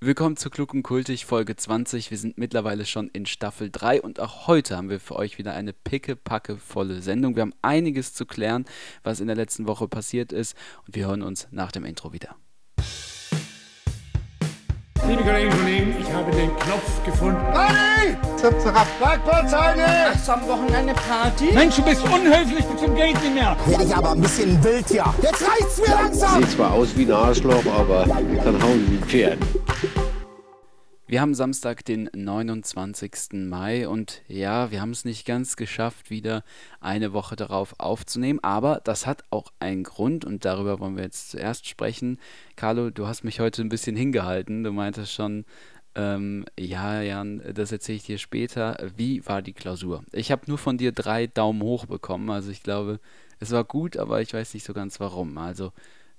Willkommen zu Klug und Kultig, Folge 20. Wir sind mittlerweile schon in Staffel 3 und auch heute haben wir für euch wieder eine picke-packe volle Sendung. Wir haben einiges zu klären, was in der letzten Woche passiert ist und wir hören uns nach dem Intro wieder. Liebe Kolleginnen und Kollegen, ich habe den Knopf gefunden. Party! Zap, zap, Parkplatzheine! Hast du am Wochenende Party? Mensch, du bist unhöflich bis zum Geld nicht mehr. Werde ich aber ein bisschen wild hier. Jetzt reicht's mir langsam! Sieht zwar aus wie ein Arschloch, aber kann hauen wie ein Pferd. Wir haben Samstag, den 29. Mai und ja, wir haben es nicht ganz geschafft, wieder eine Woche darauf aufzunehmen, aber das hat auch einen Grund und darüber wollen wir jetzt zuerst sprechen. Carlo, du hast mich heute ein bisschen hingehalten. Du meintest schon, ähm, ja, Jan, das erzähle ich dir später. Wie war die Klausur? Ich habe nur von dir drei Daumen hoch bekommen, also ich glaube, es war gut, aber ich weiß nicht so ganz warum. Also,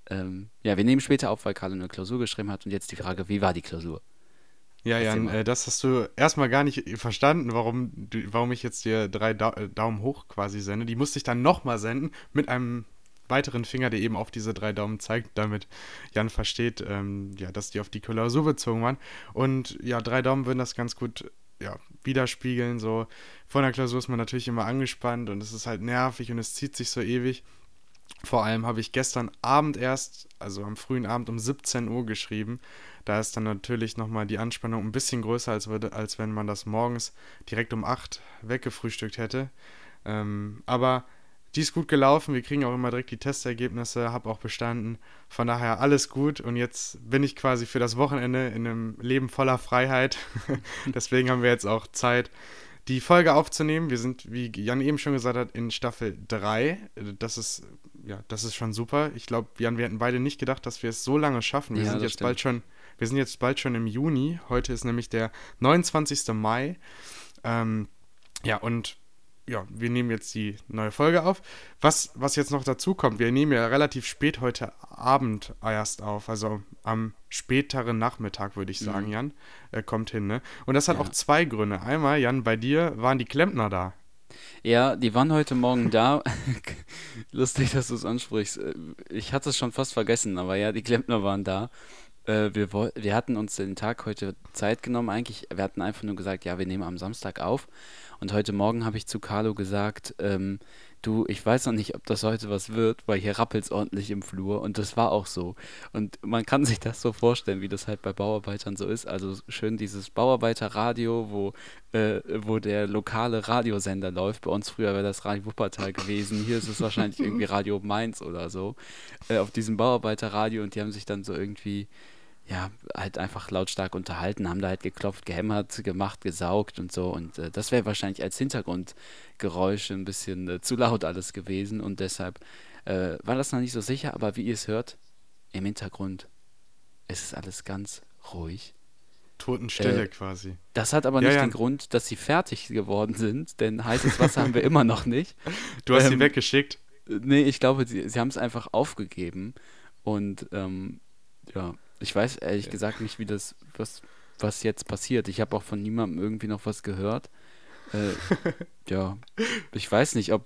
ähm, ja, wir nehmen später auf, weil Carlo eine Klausur geschrieben hat und jetzt die Frage, wie war die Klausur? Ja, Jan, äh, das hast du erstmal gar nicht verstanden, warum, du, warum ich jetzt dir drei da äh, Daumen hoch quasi sende. Die musste ich dann nochmal senden mit einem weiteren Finger, der eben auf diese drei Daumen zeigt, damit Jan versteht, ähm, ja, dass die auf die Klausur bezogen waren. Und ja, drei Daumen würden das ganz gut ja, widerspiegeln. So vor einer Klausur ist man natürlich immer angespannt und es ist halt nervig und es zieht sich so ewig. Vor allem habe ich gestern Abend erst, also am frühen Abend um 17 Uhr geschrieben. Da ist dann natürlich nochmal die Anspannung ein bisschen größer, als, würde, als wenn man das morgens direkt um 8 weggefrühstückt hätte. Ähm, aber die ist gut gelaufen. Wir kriegen auch immer direkt die Testergebnisse, habe auch bestanden. Von daher alles gut. Und jetzt bin ich quasi für das Wochenende in einem Leben voller Freiheit. Deswegen haben wir jetzt auch Zeit, die Folge aufzunehmen. Wir sind, wie Jan eben schon gesagt hat, in Staffel 3. Das ist, ja, das ist schon super. Ich glaube, Jan, wir hätten beide nicht gedacht, dass wir es so lange schaffen. Wir Ja, sind jetzt stimmt. bald schon wir sind jetzt bald schon im Juni. Heute ist nämlich der 29. Mai. Ähm, ja, und ja, wir nehmen jetzt die neue Folge auf. Was, was jetzt noch dazu kommt, wir nehmen ja relativ spät heute Abend erst auf, also am späteren Nachmittag, würde ich sagen, Jan, äh, kommt hin, ne? Und das hat Mhm. Ja. auch zwei Gründe. Einmal, Jan, bei dir waren die Klempner da. Ja, die waren heute Morgen da. Lustig, dass du es ansprichst. Äh, Ich hatte es schon fast vergessen, aber ja, die Klempner waren da. Äh, Wir, wir hatten uns den Tag heute Zeit genommen eigentlich. Wir hatten einfach nur gesagt, ja, wir nehmen am Samstag auf. Und heute Morgen habe ich zu Carlo gesagt, ähm, du, ich weiß noch nicht, ob das heute was wird, weil hier rappelt es ordentlich im Flur. Und das war auch so. Und man kann sich das so vorstellen, wie das halt bei Bauarbeitern so ist. Also schön dieses Bauarbeiterradio, wo, äh, wo der lokale Radiosender läuft. Bei uns früher wäre das Radio Wuppertal gewesen. Hier ist es wahrscheinlich irgendwie Radio Mainz oder so. Äh, auf diesem Bauarbeiterradio und die haben sich dann so irgendwie ja, halt einfach lautstark unterhalten, haben da halt geklopft, gehämmert, gemacht, gesaugt und so. Und äh, das wäre wahrscheinlich als Hintergrundgeräusche ein bisschen äh, zu laut alles gewesen. Und deshalb äh, war das noch nicht so sicher. Aber wie ihr es hört, im Hintergrund ist es alles ganz ruhig. Totenstille Äh, quasi. Das hat aber Ja, nicht ja. den Grund, dass sie fertig geworden sind, denn heißes Wasser haben wir immer noch nicht. Du hast sie ähm, weggeschickt. Äh, Nee, ich glaube, sie, sie haben es einfach aufgegeben. Und ähm, ja, ich weiß ehrlich gesagt nicht, wie das, was, was jetzt passiert. Ich habe auch von niemandem irgendwie noch was gehört. Äh, ja, ich weiß nicht, ob,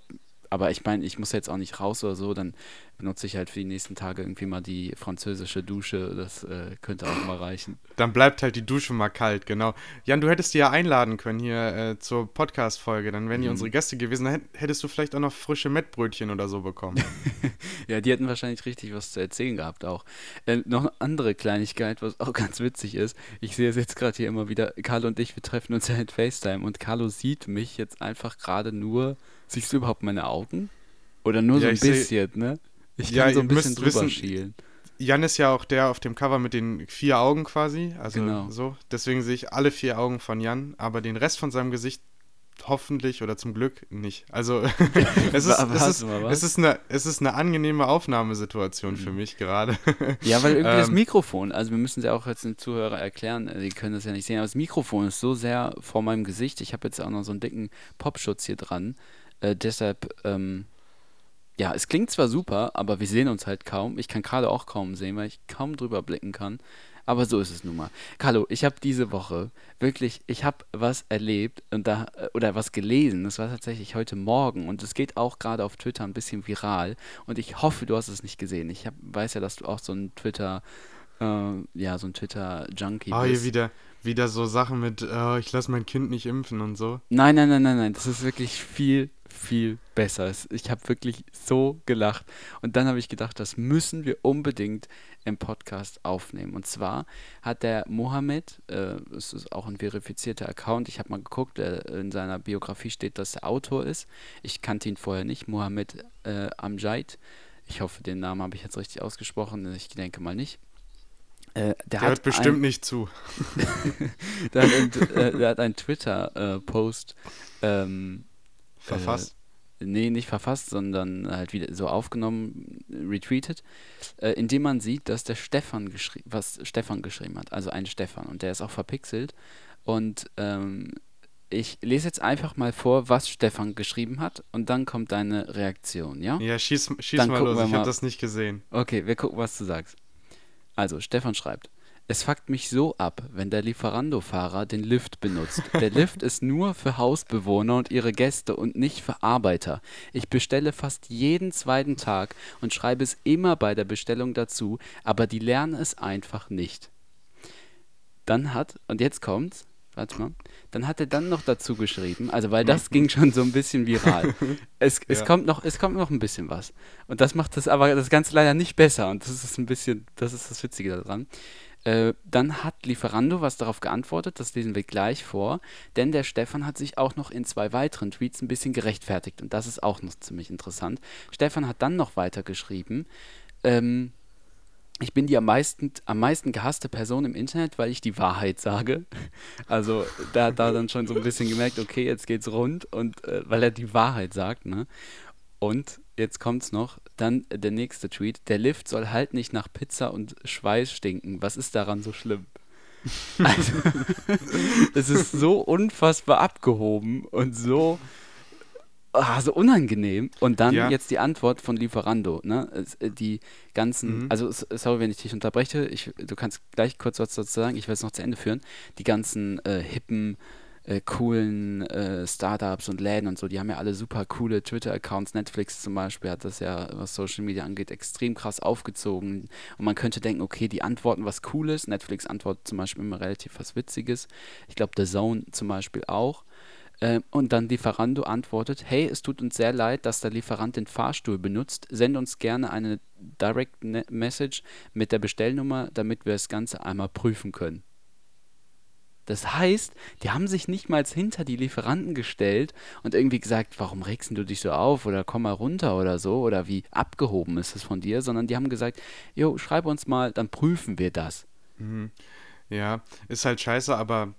aber ich meine, ich muss jetzt auch nicht raus oder so, dann benutze ich halt für die nächsten Tage irgendwie mal die französische Dusche. Das äh, könnte auch mal reichen. Dann bleibt halt die Dusche mal kalt, genau. Jan, du hättest die ja einladen können hier äh, zur Podcast-Folge. Dann wären die Mhm. unsere Gäste gewesen. Dann hätt- hättest du vielleicht auch noch frische Mettbrötchen oder so bekommen. Ja, die hätten wahrscheinlich richtig was zu erzählen gehabt auch. Äh, noch eine andere Kleinigkeit, was auch ganz witzig ist. Ich sehe es jetzt gerade hier immer wieder. Carlo und ich, wir treffen uns ja in FaceTime und Carlo sieht mich jetzt einfach gerade nur. Siehst du überhaupt meine Augen? Oder nur so Ja, ein ich seh- bisschen, ne? Ich Ja, kann so ihr ein bisschen müsst drüber wissen- schielen. Jan ist ja auch der auf dem Cover mit den vier Augen quasi. Also Genau. so. Deswegen sehe ich alle vier Augen von Jan, aber den Rest von seinem Gesicht hoffentlich oder zum Glück nicht. Also es, ist, es, ist, es, ist eine, es ist eine angenehme Aufnahmesituation für mich gerade. Ja, weil irgendwie das Ähm, Mikrofon, also wir müssen es ja auch jetzt den Zuhörer erklären, äh, die können das ja nicht sehen, aber das Mikrofon ist so sehr vor meinem Gesicht. Ich habe jetzt auch noch so einen dicken Popschutz hier dran. Äh, deshalb, ähm, ja, es klingt zwar super, aber wir sehen uns halt kaum. Ich kann gerade auch kaum sehen, weil ich kaum drüber blicken kann. Aber so ist es nun mal. Carlo, ich habe diese Woche wirklich, ich habe was erlebt und da, äh, oder was gelesen. Das war tatsächlich heute Morgen und es geht auch gerade auf Twitter ein bisschen viral. Und ich hoffe, du hast es nicht gesehen. Ich hab, weiß ja, dass du auch so ein Twitter, Äh, ja, so ein Twitter-Junkie hier bist. wieder, wieder so Sachen mit, äh, ich lasse mein Kind nicht impfen und so. Nein, nein, nein, nein, nein. Das ist wirklich viel, viel besser. Es- Ich habe wirklich so gelacht. Und dann habe ich gedacht, das müssen wir unbedingt im Podcast aufnehmen. Und zwar hat der Mohammed, äh, es ist auch ein verifizierter Account, ich habe mal geguckt, der, in seiner Biografie steht, dass er Autor ist. Ich kannte ihn vorher nicht, Mohammed äh, Amjad. Ich hoffe, den Namen habe ich jetzt richtig ausgesprochen. Ich denke mal nicht. Äh, der, Der hat hört bestimmt ein, nicht zu. der hat ein, äh, der hat einen Twitter-Post ähm, Verfasst. äh, nee, nicht verfasst, sondern halt wieder so aufgenommen, retweetet, äh, indem man sieht, dass der Stefan geschrieben, was Stefan geschrieben hat, also ein Stefan und der ist auch verpixelt und ähm, ich lese jetzt einfach mal vor, was Stefan geschrieben hat und dann kommt deine Reaktion, ja? ja, schieß, schieß Dann mal los, ich habe das nicht gesehen. Okay, wir gucken, was du sagst. Also, Stefan schreibt. Es fuckt mich so ab, wenn der Lieferando-Fahrer den Lift benutzt. Der Lift ist nur für Hausbewohner und ihre Gäste und nicht für Arbeiter. Ich bestelle fast jeden zweiten Tag und schreibe es immer bei der Bestellung dazu, aber die lernen es einfach nicht. Dann hat, und jetzt kommt's, warte mal, dann hat er dann noch dazu geschrieben, also weil das ging schon so ein bisschen viral. Es, es, Ja. kommt noch, es kommt noch ein bisschen was. Und das macht das aber das Ganze leider nicht besser. Und das ist ein bisschen, das ist das Witzige daran. Äh, dann hat Lieferando was darauf geantwortet, das lesen wir gleich vor, denn der Stefan hat sich auch noch in zwei weiteren Tweets ein bisschen gerechtfertigt und das ist auch noch ziemlich interessant. Stefan hat dann noch weiter geschrieben, ähm, ich bin die am meisten, am meisten gehasste Person im Internet, weil ich die Wahrheit sage. Also da hat er dann schon so ein bisschen gemerkt, okay, jetzt geht's rund und äh, weil er die Wahrheit sagt, ne? Und jetzt kommt's noch, dann der nächste Tweet, der Lift soll halt nicht nach Pizza und Schweiß stinken. Was ist daran so schlimm? Also, es ist so unfassbar abgehoben und so, ah, so unangenehm. Und dann Ja. jetzt die Antwort von Lieferando. Ne? Äh, Die ganzen, Mhm. also sorry, wenn ich dich unterbreche, ich, du kannst gleich kurz was dazu sagen, ich will es noch zu Ende führen. Die ganzen äh, hippen, äh, coolen äh, Startups und Läden und so, die haben ja alle super coole Twitter-Accounts. Netflix zum Beispiel hat das ja, was Social Media angeht, extrem krass aufgezogen. Und man könnte denken, okay, die antworten was Cooles. Netflix antwortet zum Beispiel immer relativ was Witziges. Ich glaube, The Zone zum Beispiel auch. Ähm, und dann Lieferando antwortet, hey, es tut uns sehr leid, dass der Lieferant den Fahrstuhl benutzt. Send uns gerne eine Direct Ne- Message mit der Bestellnummer, damit wir das Ganze einmal prüfen können. Das heißt, die haben sich nicht mal hinter die Lieferanten gestellt und irgendwie gesagt, warum regst du dich so auf oder komm mal runter oder so oder wie abgehoben ist es von dir, sondern die haben gesagt, jo, schreib uns mal, dann prüfen wir das. Ja, ist halt scheiße, aber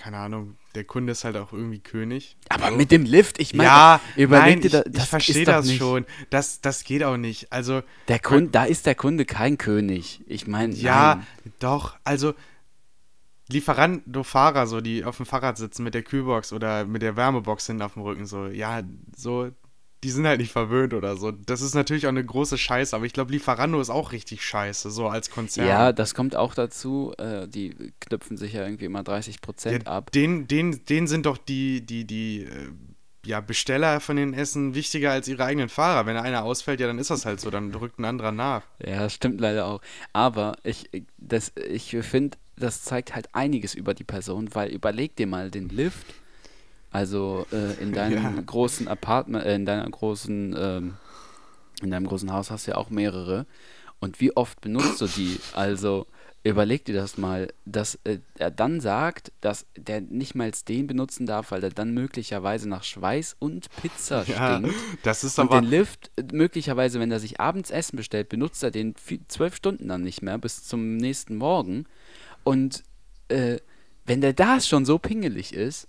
keine Ahnung, der Kunde ist halt auch irgendwie König. Aber So. mit dem Lift, ich meine, ja, überleg nein, dir, da- ich, das ich verstehe das nicht- schon. Das, das geht auch nicht. Also, Der Kunde, da ist der Kunde kein König. Ich meine, ja, doch. Also, Lieferando-Fahrer, so, die auf dem Fahrrad sitzen mit der Kühlbox oder mit der Wärmebox hinten auf dem Rücken, so, ja, so, die sind halt nicht verwöhnt oder so. Das ist natürlich auch eine große Scheiße, aber ich glaube, Lieferando ist auch richtig scheiße, so als Konzern. Ja, das kommt auch dazu. Äh, die knüpfen sich ja irgendwie immer 30 Prozent Ja, ab. Den, den, den sind doch die, die, die äh, ja, Besteller von den Essen wichtiger als ihre eigenen Fahrer. Wenn einer ausfällt, ja, dann ist das halt so, dann rückt ein anderer nach. Ja, das stimmt leider auch. Aber ich, das, ich finde, das zeigt halt einiges über die Person, weil überleg dir mal den Lift. Also äh, in deinem Ja. großen Apartment, äh, in deiner großen, ähm, in deinem großen Haus hast du ja auch mehrere. Und wie oft benutzt du die? Also überleg dir das mal, dass äh, er dann sagt, dass der nicht mal den benutzen darf, weil der dann möglicherweise nach Schweiß und Pizza Ja, stinkt. das ist Und aber. den Lift, äh, möglicherweise, wenn er sich abends Essen bestellt, benutzt er den zwölf Stunden dann nicht mehr, bis zum nächsten Morgen. Und äh, wenn der da schon so pingelig ist,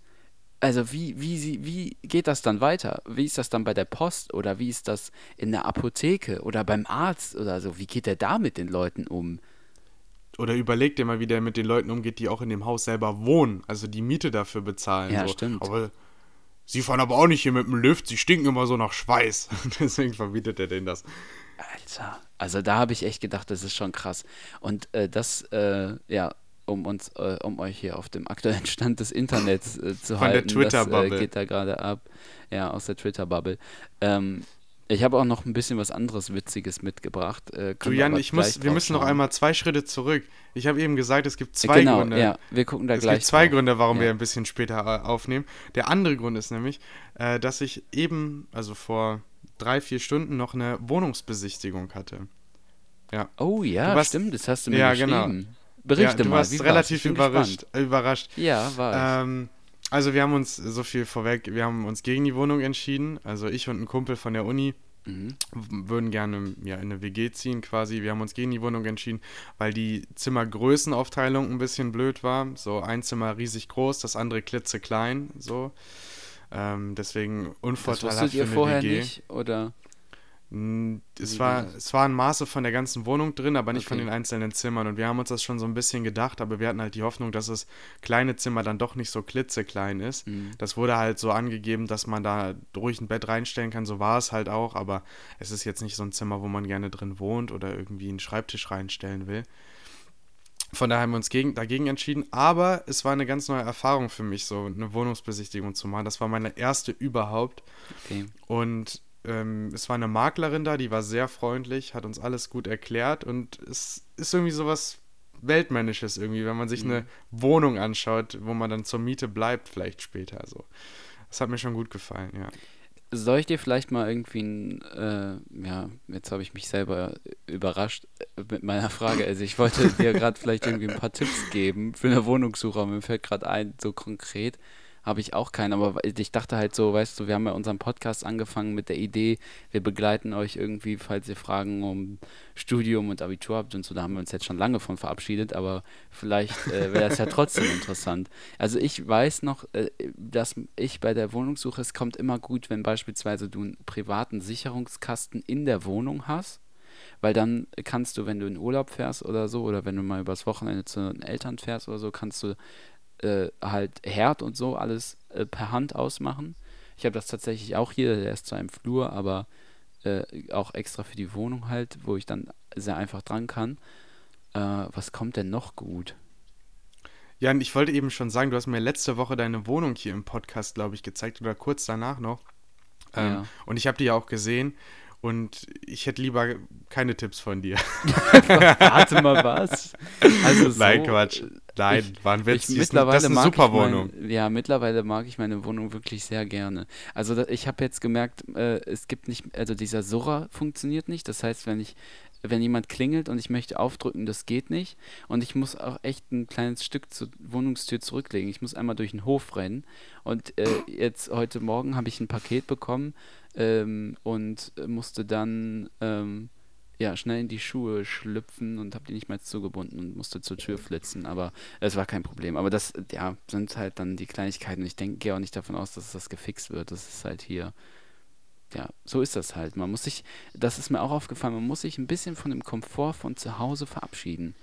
also wie, wie, sie, wie geht das dann weiter? Wie ist das dann bei der Post oder wie ist das in der Apotheke oder beim Arzt oder so? Wie geht der da mit den Leuten um? Oder überleg dir mal, wie der mit den Leuten umgeht, die auch in dem Haus selber wohnen, also die Miete dafür bezahlen. Ja, so. stimmt. Aber sie fahren aber auch nicht hier mit dem Lift, sie stinken immer so nach Schweiß. Deswegen verbietet er denen das. Alter, also da habe ich echt gedacht, das ist schon krass. Und äh, das, äh, ja, um uns, äh, um euch hier auf dem aktuellen Stand des Internets äh, zu Von der halten, das äh, Twitter-Bubble. geht da gerade ab, ja, aus der Twitter-Bubble. Ähm, Ich habe auch noch ein bisschen was anderes Witziges mitgebracht. Äh, Du Jan, ich muss, wir müssen noch einmal zwei Schritte zurück. Ich habe eben gesagt, es gibt zwei genau, Gründe. ja, wir gucken da es gleich gibt zwei drauf. Gründe, warum Ja. wir ein bisschen später äh, aufnehmen. Der andere Grund ist nämlich, äh, dass ich eben, also vor drei, vier Stunden noch eine Wohnungsbesichtigung hatte. Ja. Oh ja, warst- stimmt, das hast du mir Ja, geschrieben. genau. Berichte ja, du mal, warst relativ überrascht. überrascht. Ja, war. Ähm, also wir haben uns, so viel vorweg, wir haben uns gegen die Wohnung entschieden. Also ich und ein Kumpel von der Uni Mhm. würden gerne ja, in eine WG ziehen quasi. Wir haben uns gegen die Wohnung entschieden, weil die Zimmergrößenaufteilung ein bisschen blöd war. So ein Zimmer riesig groß, das andere klitzeklein. So. Ähm, deswegen Das unvorteilhaft wusstet für ihr eine vorher WG. nicht? Oder? Mm, Es war, war es waren Maße von der ganzen Wohnung drin, aber nicht von Okay. den einzelnen Zimmern. Und wir haben uns das schon so ein bisschen gedacht, aber wir hatten halt die Hoffnung, dass das kleine Zimmer dann doch nicht so klitzeklein ist. Mhm. Das wurde halt so angegeben, dass man da ruhig ein Bett reinstellen kann. So war es halt auch, aber es ist jetzt nicht so ein Zimmer, wo man gerne drin wohnt oder irgendwie einen Schreibtisch reinstellen will. Von daher haben wir uns gegen, dagegen entschieden, aber es war eine ganz neue Erfahrung für mich, so eine Wohnungsbesichtigung zu machen. Das war meine erste überhaupt. Okay. Und ähm, es war eine Maklerin da, die war sehr freundlich, hat uns alles gut erklärt und es ist irgendwie sowas Weltmännisches irgendwie, wenn man sich eine Wohnung anschaut, wo man dann zur Miete bleibt, vielleicht später so. Das hat mir schon gut gefallen, ja. Soll ich dir vielleicht mal irgendwie ein, äh, ja, jetzt habe ich mich selber überrascht äh, mit meiner Frage. Also ich wollte dir gerade vielleicht irgendwie ein paar Tipps geben für eine Wohnungssuche, aber mir fällt gerade ein, so konkret habe ich auch keinen, aber ich dachte halt so, weißt du, wir haben ja unseren Podcast angefangen mit der Idee, wir begleiten euch irgendwie, falls ihr Fragen um Studium und Abitur habt und so, da haben wir uns jetzt schon lange von verabschiedet, aber vielleicht äh, wäre das ja trotzdem interessant. Also ich weiß noch, äh, dass ich bei der Wohnungssuche, es kommt immer gut, wenn beispielsweise du einen privaten Sicherungskasten in der Wohnung hast, weil dann kannst du, wenn du in Urlaub fährst oder so, oder wenn du mal übers Wochenende zu den Eltern fährst oder so, kannst du äh, halt Herd und so alles äh, per Hand ausmachen. Ich habe das tatsächlich auch hier, der ist zwar im Flur, aber äh, auch extra für die Wohnung halt, wo ich dann sehr einfach dran kann. Äh, was kommt denn noch gut? Jan, ich wollte eben schon sagen, du hast mir letzte Woche deine Wohnung hier im Podcast, glaube ich, gezeigt oder kurz danach noch. Ähm, Ja. Und ich habe die ja auch gesehen und ich hätte lieber keine Tipps von dir. Warte mal, was? Also so, Nein, Quatsch. Nein, ich- war ein Witz. Ich, mittlerweile das ist eine mag super mein- Wohnung. ja, mittlerweile mag ich meine Wohnung wirklich sehr gerne. Also da, ich habe jetzt gemerkt, äh, es gibt nicht, also dieser Surrer funktioniert nicht. Das heißt, wenn ich, wenn jemand klingelt und ich möchte aufdrücken, das geht nicht. Und ich muss auch echt ein kleines Stück zur Wohnungstür zurücklegen. Ich muss einmal durch den Hof rennen. Und äh, jetzt heute Morgen habe ich ein Paket bekommen ähm, und musste dann ähm, ja, schnell in die Schuhe schlüpfen und habe die nicht mehr zugebunden und musste zur Tür flitzen, aber es war kein Problem. Aber das, ja, sind halt dann die Kleinigkeiten. Ich denke, gehe auch nicht davon aus, dass das gefixt wird. Das ist halt hier, ja, so ist das halt. Man muss sich, das ist mir auch aufgefallen, man muss sich ein bisschen von dem Komfort von zu Hause verabschieden.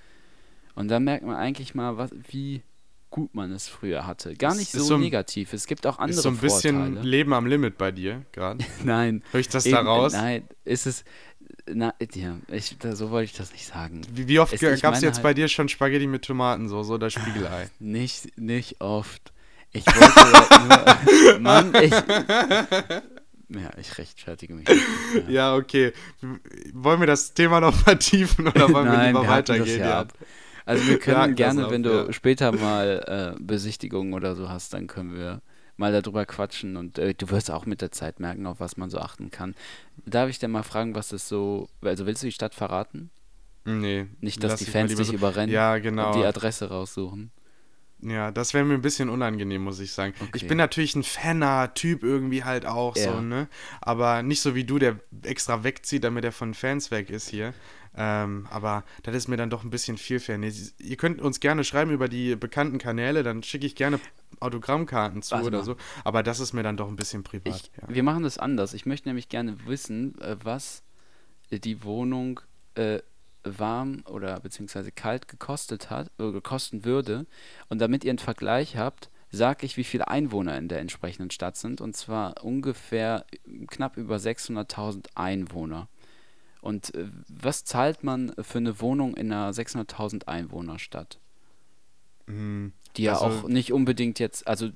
Und dann merkt man eigentlich mal, was, wie gut man es früher hatte. Gar nicht so, so negativ. Es gibt auch andere Ist so ein bisschen Vorteile. Leben am Limit bei dir gerade. Nein. Höre ich das Eben, da raus? Nein, ist es. Na, ja, ich, da, so wollte ich das nicht sagen. Wie, wie oft gab es jetzt halt- bei dir schon Spaghetti mit Tomatensoße oder Spiegelei? Nicht, nicht oft. Ich wollte nur. Mann, ich. Ja, ich rechtfertige mich. Ja. ja, okay. Wollen wir das Thema noch vertiefen oder wollen wir Nein, lieber wir hatten das weitergehen? ja Ja. Also wir können gerne, wenn du ja. später mal äh, Besichtigungen oder so hast, dann können wir mal darüber quatschen und äh, du wirst auch mit der Zeit merken, auf was man so achten kann. Darf ich denn mal fragen, was das so, also willst du die Stadt verraten? Nee. Nicht, dass die Fans dich überrennen Ja, genau. und die Adresse raussuchen. Ja, das wäre mir ein bisschen unangenehm, muss ich sagen. Okay. Ich bin natürlich ein faner Typ irgendwie halt auch Ja. so, ne? Aber nicht so wie du, der extra wegzieht, damit er von Fans weg ist hier. Ähm, aber das ist mir dann doch ein bisschen viel sie- ihr könnt uns gerne schreiben über die bekannten Kanäle, dann schicke ich gerne Autogrammkarten zu Warte oder mal. so. Aber das ist mir dann doch ein bisschen privat. Ich, ja. Wir machen das anders. Ich möchte nämlich gerne wissen, äh, was äh, die Wohnung äh, warm oder beziehungsweise kalt gekostet hat, äh, gekosten würde. Und damit ihr einen Vergleich habt, sage ich, wie viele Einwohner in der entsprechenden Stadt sind. Und zwar ungefähr knapp über 600.000 Einwohner. Und äh, was zahlt man für eine Wohnung in einer 600.000 Einwohnerstadt? Hm, Die ja Also- auch nicht unbedingt jetzt, also äh,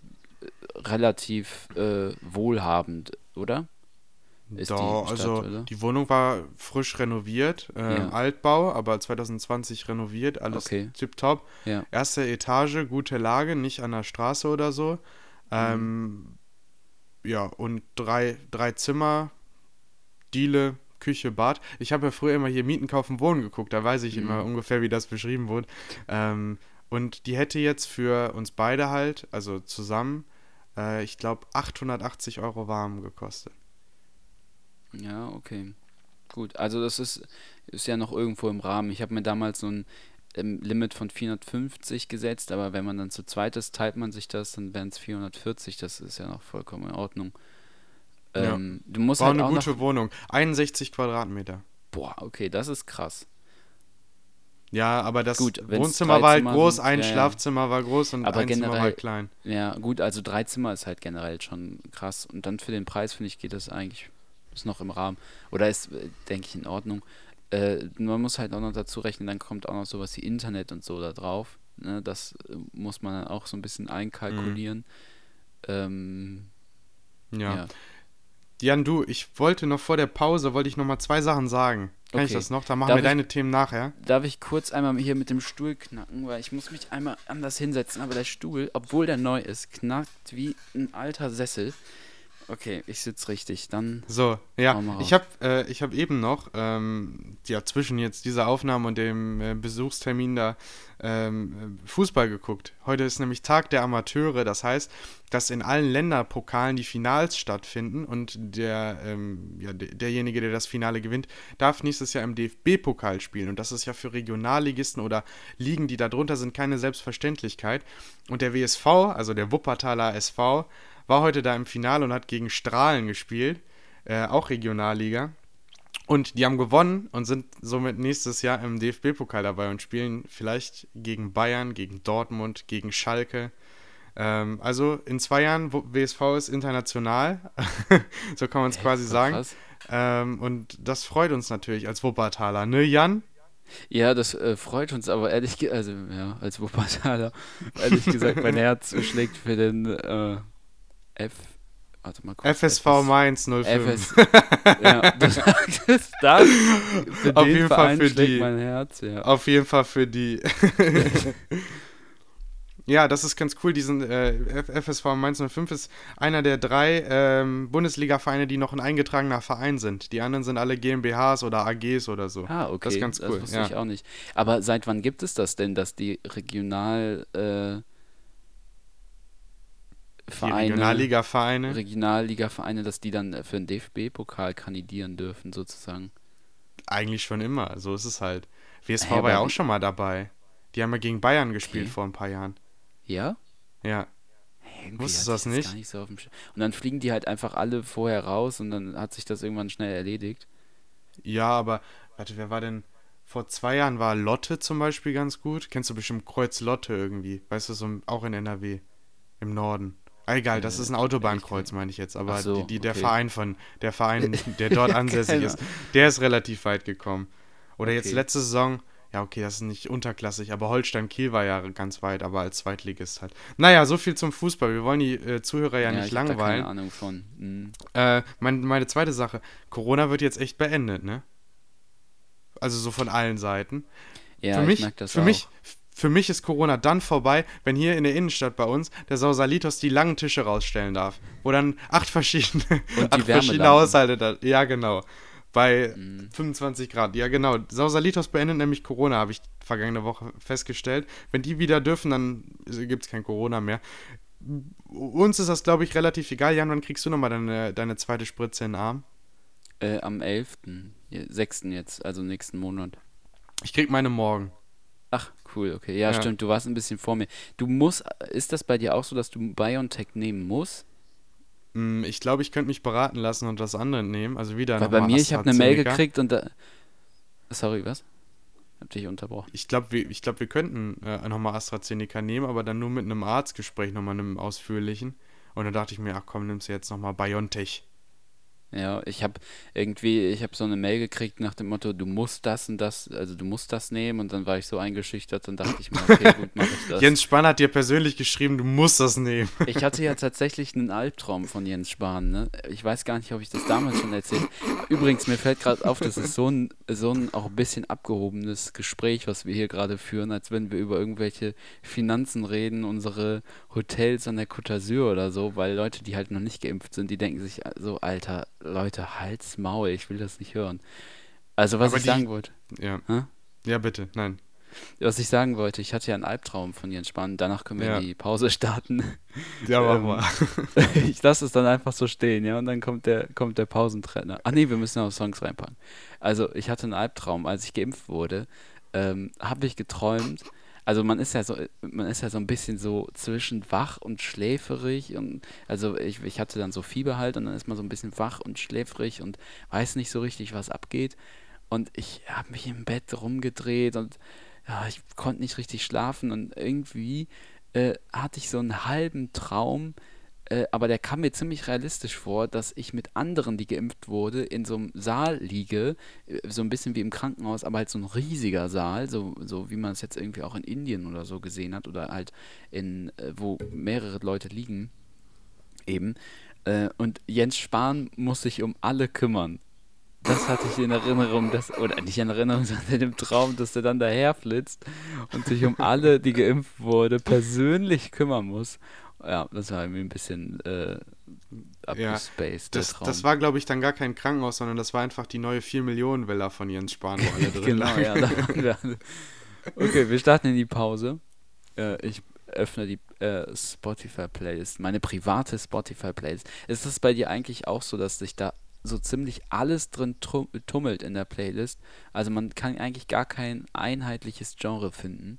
relativ äh, wohlhabend, oder? ist Da, die Stadt, also oder? die Wohnung war frisch renoviert, äh, Ja. Altbau, aber 2020 renoviert, alles Okay. tipptopp. Ja. Erste Etage, gute Lage, nicht an der Straße oder so. Mhm. Ähm, ja, und drei, drei Zimmer, Diele, Küche, Bad. Ich habe ja früher immer hier Mieten, Kaufen, Wohnen geguckt, da weiß ich Mhm. immer ungefähr, wie das beschrieben wurde. Ähm, und die hätte jetzt für uns beide halt, also zusammen, äh, ich glaube 880 Euro warm gekostet. Ja, okay. Gut, also das ist, ist ja noch irgendwo im Rahmen. Ich habe mir damals so ein ähm, Limit von 450 gesetzt, aber wenn man dann zu zweit ist, teilt man sich das, dann wären es 440. Das ist ja noch vollkommen in Ordnung. Ja. Ähm, Du musst War halt eine gute. Wohnung. 61 Quadratmeter. Boah, okay, das ist krass. Ja, aber das Gut, Wohnzimmer war halt Zimmer groß, ein ja, ja. Schlafzimmer war groß und Aber ein Zimmer war generell- halt klein. Ja, gut, also drei Zimmer ist halt generell schon krass. Und dann für den Preis, finde ich, geht das eigentlich, ist noch im Rahmen. Oder ist, äh, denke ich, in Ordnung. Äh, man muss halt auch noch dazu rechnen, dann kommt auch noch sowas wie Internet und so da drauf. Ne? Das äh, muss man dann auch so ein bisschen einkalkulieren. Ähm, Ja. ja. Jan, du, ich wollte noch vor der Pause, wollte ich noch mal zwei Sachen sagen. Kann ich Okay. das noch? Dann machen Darf wir ich- deine Themen nachher. Darf ich kurz einmal hier mit dem Stuhl knacken, weil ich muss mich einmal anders hinsetzen, aber der Stuhl, obwohl der neu ist, knackt wie ein alter Sessel. Okay, ich sitze richtig. Dann So, ja, ich habe äh, ich hab eben noch, ähm, ja, zwischen jetzt dieser Aufnahme und dem äh, Besuchstermin da ähm, äh, Fußball geguckt. Heute ist nämlich Tag der Amateure, das heißt, dass in allen Länderpokalen die Finals stattfinden und der, ähm, ja, de- derjenige, der das Finale gewinnt, darf nächstes Jahr im DFB-Pokal spielen. Und das ist ja für Regionalligisten oder Ligen, die da drunter sind, keine Selbstverständlichkeit. Und der WSV, also der Wuppertaler SV, war heute da im Finale und hat gegen Strahlen gespielt, äh, auch Regionalliga. Und die haben gewonnen und sind somit nächstes Jahr im DFB-Pokal dabei und spielen vielleicht gegen Bayern, gegen Dortmund, gegen Schalke. Ähm, also in zwei Jahren, WSV ist international, so kann man es quasi sagen. Ähm, und das freut uns natürlich als Wuppertaler, ne Jan? Ja, das äh, freut uns, aber ehrlich gesagt, also ja, als Wuppertaler, ehrlich gesagt, mein Herz schlägt für den äh, F. Warte mal kurz. FSV FS Mainz 05. FS. ja, das, das, das für Auf den jeden Fall Verein für schlägt die. mein Herz, ja. Auf jeden Fall für die. ja, das ist ganz cool. Diesen äh, FSV Mainz 05 ist einer der drei ähm, Bundesliga-Vereine, die noch ein eingetragener Verein sind. Die anderen sind alle GmbHs oder AGs oder so. Ah, okay. Das ist ganz cool. wusste ja. ich auch nicht. Aber seit wann gibt es das denn, dass die Regional äh, Die Vereine, Regionalliga-Vereine. Regionalliga-Vereine, dass die dann äh, für den DFB-Pokal kandidieren dürfen, sozusagen? Eigentlich schon immer. So ist es halt. WSV Hä, war ja auch schon mal dabei. Die haben ja gegen Bayern gespielt Okay. vor ein paar Jahren. Ja? Ja. Irgendwie Wusstest du das nicht? nicht so und dann fliegen die halt einfach alle vorher raus und dann hat sich das irgendwann schnell erledigt. Ja, aber, warte, wer war denn. Vor zwei Jahren war Lotte zum Beispiel ganz gut. Kennst du bestimmt Kreuz Lotte irgendwie? Weißt du, so auch in NRW. Im Norden. Ah, egal, das Äh, ist ein Autobahnkreuz, meine ich jetzt. Aber so, die, die, der okay. Verein von, der Verein, der dort ansässig Keine ist, der ist relativ weit gekommen. Oder jetzt Okay. letzte Saison, ja, okay, das ist nicht unterklassig, aber Holstein Kiel war ja ganz weit, aber als Zweitligist halt. Naja, so viel zum Fußball. Wir wollen die äh, Zuhörer ja, nicht ich langweilen. keine Ahnung von. Hm. Äh, mein, meine zweite Sache. Corona wird jetzt echt beendet, ne? Also so von allen Seiten. Ja, für ich mich, merk das für auch. mich, für mich ist Corona dann vorbei, wenn hier in der Innenstadt bei uns der Sausalitos die langen Tische rausstellen darf, wo dann acht verschiedene, acht verschiedene. Haushalte da, ja genau, bei Mhm. 25 Grad, ja genau. Sausalitos beendet nämlich Corona, habe ich vergangene Woche festgestellt. Wenn die wieder dürfen, dann gibt es kein Corona mehr. Uns ist das, glaube ich, relativ egal. Jan, wann kriegst du nochmal deine, deine zweite Spritze in den Arm? Äh, am 11., ja, 6. jetzt, also nächsten Monat. Ich krieg meine morgen. Ach, cool, okay. Ja, Ja. stimmt, du warst ein bisschen vor mir. Du musst, ist das bei dir auch so, dass du BioNTech nehmen musst? Hm, Ich glaube, ich könnte mich beraten lassen und was anderes nehmen. Also wieder Weil bei mir, ich habe eine Mail gekriegt und da. Sorry, was? Hab dich unterbrochen. Ich glaube, wir, ich glaub, wir könnten äh, nochmal AstraZeneca nehmen, aber dann nur mit einem Arztgespräch, nochmal einem ausführlichen. Und dann dachte ich mir, ach komm, nimmst du jetzt nochmal BioNTech. Ja, ich habe irgendwie, ich habe so eine Mail gekriegt nach dem Motto, du musst das und das, also du musst das nehmen und dann war ich so eingeschüchtert und dachte ich mir, okay, gut, mach ich das. Jens Spahn hat dir persönlich geschrieben, du musst das nehmen. Ich hatte ja tatsächlich einen Albtraum von Jens Spahn, ne? Ich weiß gar nicht, ob ich das damals schon erzählt Übrigens, mir fällt gerade auf, das ist so ein, so ein auch ein bisschen abgehobenes Gespräch, was wir hier gerade führen, als wenn wir über irgendwelche Finanzen reden, unsere Hotels an der Côte d'Azur oder so, weil Leute, die halt noch nicht geimpft sind, die denken sich so, Alter, Leute, halt's Maul, ich will das nicht hören. Also, was Aber ich die- sagen wollte, Ja. Hä? Ja, bitte, nein. was ich sagen wollte, ich hatte ja einen Albtraum von Jens Spahn, danach können wir Ja. die Pause starten. Ja, mach Ähm, mal. ich lasse es dann einfach so stehen, ja, und dann kommt der, kommt der Pausentrainer. Ach nee, wir müssen ja noch Songs reinpacken. Also, ich hatte einen Albtraum, als ich geimpft wurde, ähm, habe ich geträumt. Also man ist ja so, man ist ja so ein bisschen so zwischen wach und schläferig und also ich, ich hatte dann so Fieber halt und dann ist man so ein bisschen wach und schläfrig und weiß nicht so richtig, was abgeht. Und ich habe mich im Bett rumgedreht und ja, ich konnte nicht richtig schlafen und irgendwie äh, hatte ich so einen halben Traum, äh, aber der kam mir ziemlich realistisch vor, dass ich mit anderen, die geimpft wurde, in so einem Saal liege, äh, so ein bisschen wie im Krankenhaus, aber halt so ein riesiger Saal, so, so wie man es jetzt irgendwie auch in Indien oder so gesehen hat oder halt in, äh, wo mehrere Leute liegen, eben. Und Jens Spahn muss sich um alle kümmern. Das hatte ich in Erinnerung, dass, oder nicht in Erinnerung, sondern in dem Traum, dass der dann daherflitzt und sich um alle, die geimpft wurde, persönlich kümmern muss. Ja, das war irgendwie ein bisschen äh, Ja, abgespaced, der Das, das war, glaube ich, dann gar kein Krankenhaus, sondern das war einfach die neue 4-Millionen-Villa von Jens Spahn, wo alle drin genau, ja. Da. Okay, wir starten in die Pause. Äh, ich öffne die äh, Spotify-Playlist, meine private Spotify-Playlist. Ist es bei dir eigentlich auch so, dass sich da so ziemlich alles drin tummelt in der Playlist? Also man kann eigentlich gar kein einheitliches Genre finden.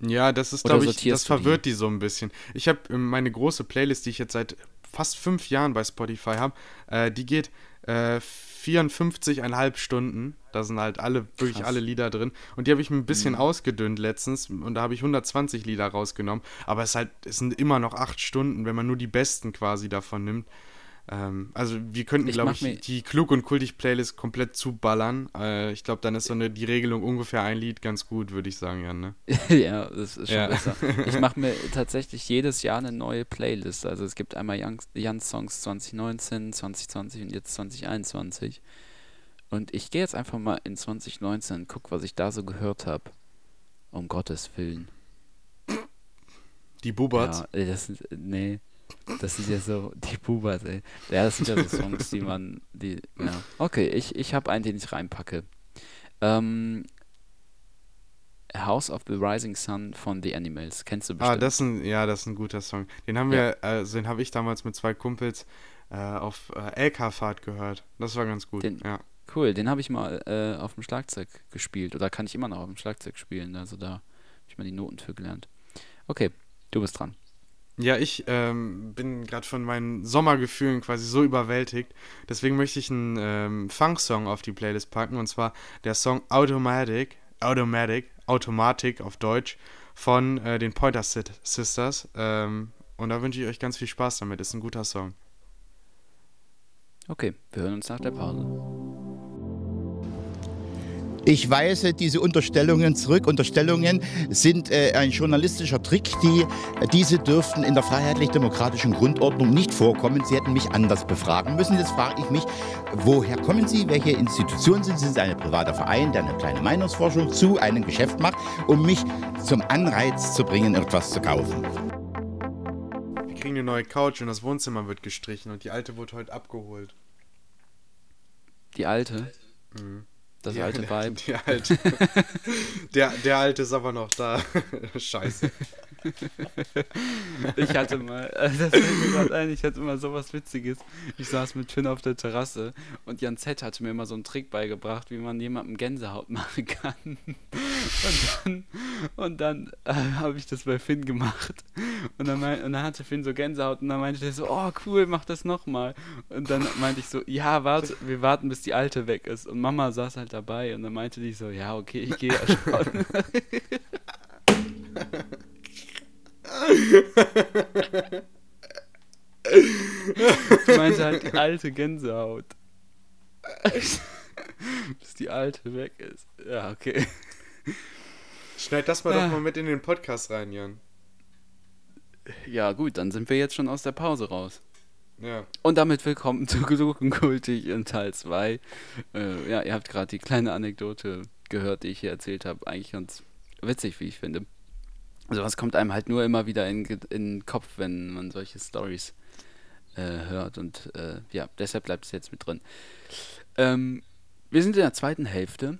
Ja, das ist, glaube ich, das du die? verwirrt die so ein bisschen. Ich habe meine große Playlist, die ich jetzt seit fast fünf Jahren bei Spotify habe, äh, die geht äh, 54,5 Stunden. Da sind halt alle, wirklich Krass. alle Lieder drin. Und die habe ich ein bisschen ausgedünnt letztens und da habe ich 120 Lieder rausgenommen. Aber es, halt, es sind immer noch acht Stunden, wenn man nur die besten quasi davon nimmt. Ähm, also wir könnten, glaube ich, die klug und kultig Playlist komplett zuballern. Äh, ich glaube, dann ist so eine die Regelung ungefähr ein Lied ganz gut, würde ich sagen, Jan. Ne? ja, das ist schon Ja. besser. Ich mache mir tatsächlich jedes Jahr eine neue Playlist. Also es gibt einmal Jan- Jans Songs 2019, 2020 und jetzt 2021. Und ich gehe jetzt einfach mal in 2019 und guck, was ich da so gehört habe. Um Gottes Willen. Die Buberts. Ja, das sind, nee, das sind ja so die Bubas, ey. Ja, das sind ja so Songs, die man, die, ja. Okay, ich, ich habe einen, den ich reinpacke. Ähm, House of the Rising Sun von The Animals. Kennst du bestimmt. Ah, das ist ein, ja, das ist ein guter Song. Den haben Ja. wir, also den habe ich damals mit zwei Kumpels äh, auf äh, LK-Fahrt gehört. Das war ganz gut. Den- ja. Cool, den habe ich mal äh, auf dem Schlagzeug gespielt. Oder kann ich immer noch auf dem Schlagzeug spielen. Also da habe ich mal die Noten für gelernt. Okay, du bist dran. Ja, ich ähm, bin gerade von meinen Sommergefühlen quasi so überwältigt. Deswegen möchte ich einen ähm, Funk-Song auf die Playlist packen. Und zwar der Song Automatic, Automatic, Automatik auf Deutsch von äh, den Pointer Sisters. Ähm, und da wünsche ich euch ganz viel Spaß damit. Ist ein guter Song. Okay, wir hören uns nach der Pause. Ich weise diese Unterstellungen zurück. Unterstellungen sind äh, ein journalistischer Trick. Die, diese dürften in der freiheitlich-demokratischen Grundordnung nicht vorkommen. Sie hätten mich anders befragen müssen. Jetzt frage ich mich, woher kommen Sie? Welche Institution sind Sie? Sind Sie ein privater Verein, der eine kleine Meinungsforschung zu einem Geschäft macht, um mich zum Anreiz zu bringen, etwas zu kaufen? Wir kriegen eine neue Couch und das Wohnzimmer wird gestrichen und die alte wurde heute abgeholt. Die alte. Das Die alte Vibe. Alte. der, der alte ist aber noch da. Scheiße. Ich hatte mal, das fällt mir gerade ein, ich hatte mal sowas Witziges. Ich saß mit Finn auf der Terrasse und Jan Z hatte mir immer so einen Trick beigebracht, wie man jemandem Gänsehaut machen kann. Und dann, und dann äh, habe ich das bei Finn gemacht. Und dann, mein, und dann hatte Finn so Gänsehaut und dann meinte er so, oh cool, mach das nochmal. Und dann meinte ich so, ja, warte, wir warten, bis die Alte weg ist. Und Mama saß halt dabei und dann meinte die so, ja, okay, ich gehe ja schon. Ich meinte halt die alte Gänsehaut. Bis die alte weg ist. Ja, okay. Schneid das mal Ah. doch mal mit in den Podcast rein, Jan. Ja, gut, dann sind wir jetzt schon aus der Pause raus. Ja. Und damit willkommen zu Gluckenkultig in Teil 2. Äh, ja, ihr habt gerade die kleine Anekdote gehört, die ich hier erzählt habe. Eigentlich ganz witzig, wie ich finde. Also was kommt einem halt nur immer wieder in, in den Kopf, wenn man solche Stories äh, hört. Und äh, ja, deshalb bleibt es jetzt mit drin. Ähm, wir sind in der zweiten Hälfte